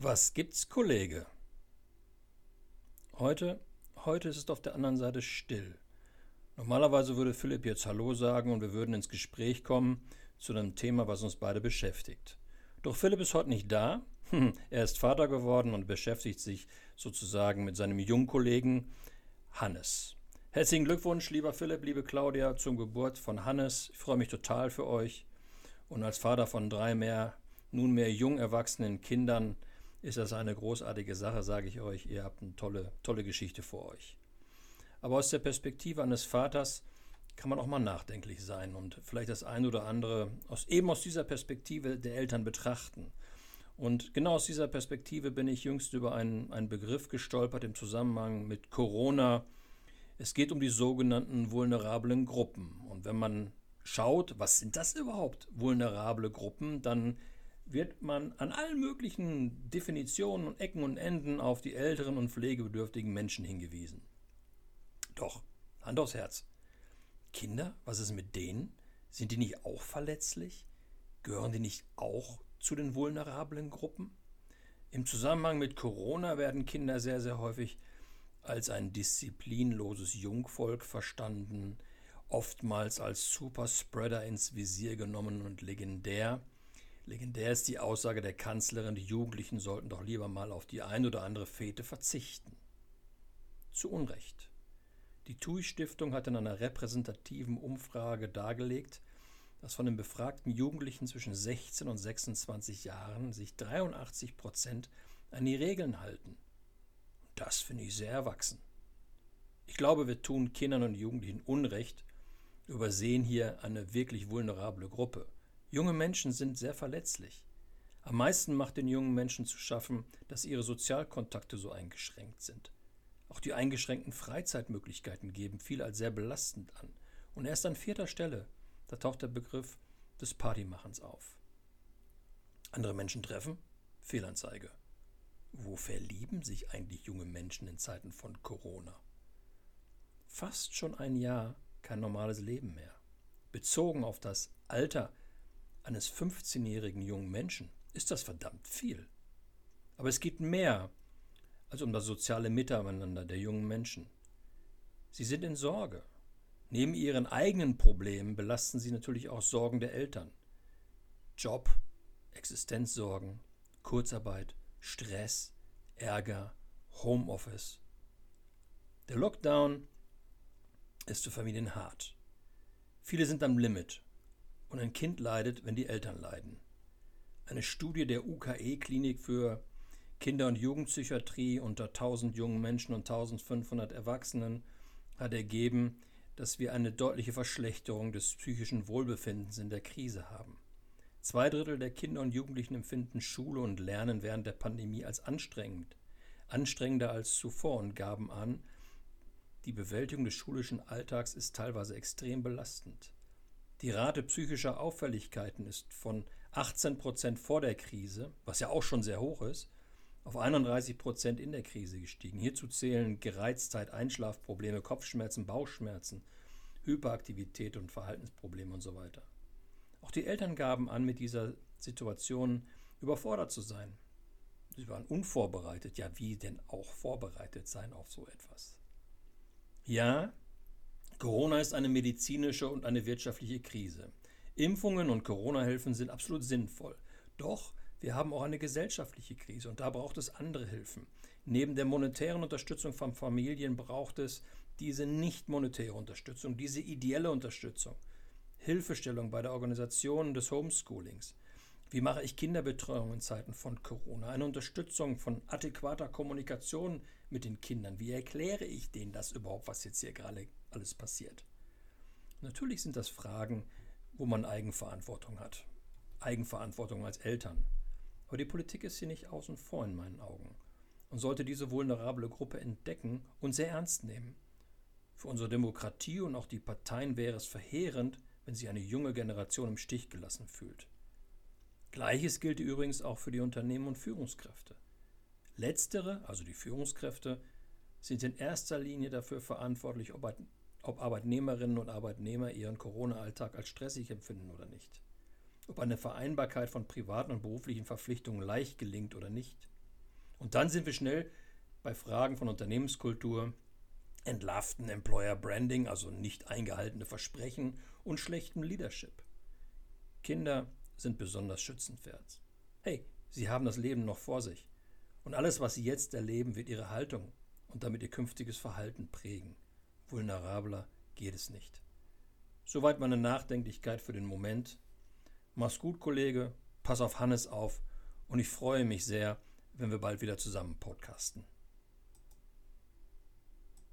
Was gibt's, Kollege? Heute, heute ist es auf der anderen Seite still. Normalerweise würde Philipp jetzt Hallo sagen und wir würden ins Gespräch kommen zu einem Thema, was uns beide beschäftigt. Doch Philipp ist heute nicht da. er ist Vater geworden und beschäftigt sich sozusagen mit seinem Jungkollegen Hannes. Herzlichen Glückwunsch, lieber Philipp, liebe Claudia, zum Geburt von Hannes. Ich freue mich total für euch. Und als Vater von drei mehr, nunmehr jung erwachsenen Kindern ist das eine großartige Sache, sage ich euch. Ihr habt eine tolle, tolle Geschichte vor euch. Aber aus der Perspektive eines Vaters kann man auch mal nachdenklich sein und vielleicht das ein oder andere aus, eben aus dieser Perspektive der Eltern betrachten. Und genau aus dieser Perspektive bin ich jüngst über einen, einen Begriff gestolpert im Zusammenhang mit Corona. Es geht um die sogenannten vulnerablen Gruppen. Und wenn man schaut, was sind das überhaupt, vulnerable Gruppen, dann wird man an allen möglichen Definitionen und Ecken und Enden auf die älteren und pflegebedürftigen Menschen hingewiesen. Doch, Hand aufs Herz. Kinder, was ist mit denen? Sind die nicht auch verletzlich? Gehören die nicht auch zu den vulnerablen Gruppen? Im Zusammenhang mit Corona werden Kinder sehr, sehr häufig als ein disziplinloses Jungvolk verstanden, oftmals als Superspreader ins Visier genommen und legendär. Legendär ist die Aussage der Kanzlerin, die Jugendlichen sollten doch lieber mal auf die ein oder andere Fete verzichten. Zu Unrecht. Die TUI-Stiftung hat in einer repräsentativen Umfrage dargelegt, dass von den befragten Jugendlichen zwischen 16 und 26 Jahren sich 83 Prozent an die Regeln halten. Das finde ich sehr erwachsen. Ich glaube, wir tun Kindern und Jugendlichen Unrecht, übersehen hier eine wirklich vulnerable Gruppe. Junge Menschen sind sehr verletzlich. Am meisten macht den jungen Menschen zu schaffen, dass ihre Sozialkontakte so eingeschränkt sind. Auch die eingeschränkten Freizeitmöglichkeiten geben viel als sehr belastend an. Und erst an vierter Stelle, da taucht der Begriff des Partymachens auf. Andere Menschen treffen? Fehlanzeige. Wo verlieben sich eigentlich junge Menschen in Zeiten von Corona? Fast schon ein Jahr kein normales Leben mehr. Bezogen auf das Alter eines 15-jährigen jungen Menschen ist das verdammt viel. Aber es geht mehr als um das soziale Miteinander der jungen Menschen. Sie sind in Sorge. Neben ihren eigenen Problemen belasten sie natürlich auch Sorgen der Eltern. Job, Existenzsorgen, Kurzarbeit, Stress, Ärger, Homeoffice. Der Lockdown ist für Familien hart. Viele sind am Limit und ein Kind leidet, wenn die Eltern leiden. Eine Studie der UKE-Klinik für Kinder- und Jugendpsychiatrie unter 1000 jungen Menschen und 1500 Erwachsenen hat ergeben, dass wir eine deutliche Verschlechterung des psychischen Wohlbefindens in der Krise haben. Zwei Drittel der Kinder und Jugendlichen empfinden Schule und Lernen während der Pandemie als anstrengend, anstrengender als zuvor und gaben an, die Bewältigung des schulischen Alltags ist teilweise extrem belastend. Die Rate psychischer Auffälligkeiten ist von 18 Prozent vor der Krise, was ja auch schon sehr hoch ist, auf 31 Prozent in der Krise gestiegen. Hierzu zählen Gereiztheit, Einschlafprobleme, Kopfschmerzen, Bauchschmerzen, Hyperaktivität und Verhaltensprobleme und so weiter. Auch die Eltern gaben an, mit dieser Situation überfordert zu sein. Sie waren unvorbereitet. Ja, wie denn auch vorbereitet sein auf so etwas? Ja, Corona ist eine medizinische und eine wirtschaftliche Krise. Impfungen und Corona-Hilfen sind absolut sinnvoll. Doch wir haben auch eine gesellschaftliche Krise und da braucht es andere Hilfen. Neben der monetären Unterstützung von Familien braucht es diese nicht monetäre Unterstützung, diese ideelle Unterstützung. Hilfestellung bei der Organisation des Homeschoolings. Wie mache ich Kinderbetreuung in Zeiten von Corona? Eine Unterstützung von adäquater Kommunikation mit den Kindern. Wie erkläre ich denen das überhaupt, was jetzt hier gerade alles passiert. Natürlich sind das Fragen, wo man Eigenverantwortung hat. Eigenverantwortung als Eltern. Aber die Politik ist hier nicht außen vor in meinen Augen und sollte diese vulnerable Gruppe entdecken und sehr ernst nehmen. Für unsere Demokratie und auch die Parteien wäre es verheerend, wenn sich eine junge Generation im Stich gelassen fühlt. Gleiches gilt übrigens auch für die Unternehmen und Führungskräfte. Letztere, also die Führungskräfte, sind in erster Linie dafür verantwortlich, ob Arbeitnehmerinnen und Arbeitnehmer ihren Corona-Alltag als stressig empfinden oder nicht. Ob eine Vereinbarkeit von privaten und beruflichen Verpflichtungen leicht gelingt oder nicht. Und dann sind wir schnell bei Fragen von Unternehmenskultur, entlarvten Employer Branding, also nicht eingehaltene Versprechen und schlechtem Leadership. Kinder sind besonders schützenwert. Hey, sie haben das Leben noch vor sich. Und alles, was sie jetzt erleben, wird ihre Haltung und damit ihr künftiges Verhalten prägen. Vulnerabler geht es nicht. Soweit meine Nachdenklichkeit für den Moment. Mach's gut, Kollege. Pass auf Hannes auf. Und ich freue mich sehr, wenn wir bald wieder zusammen podcasten.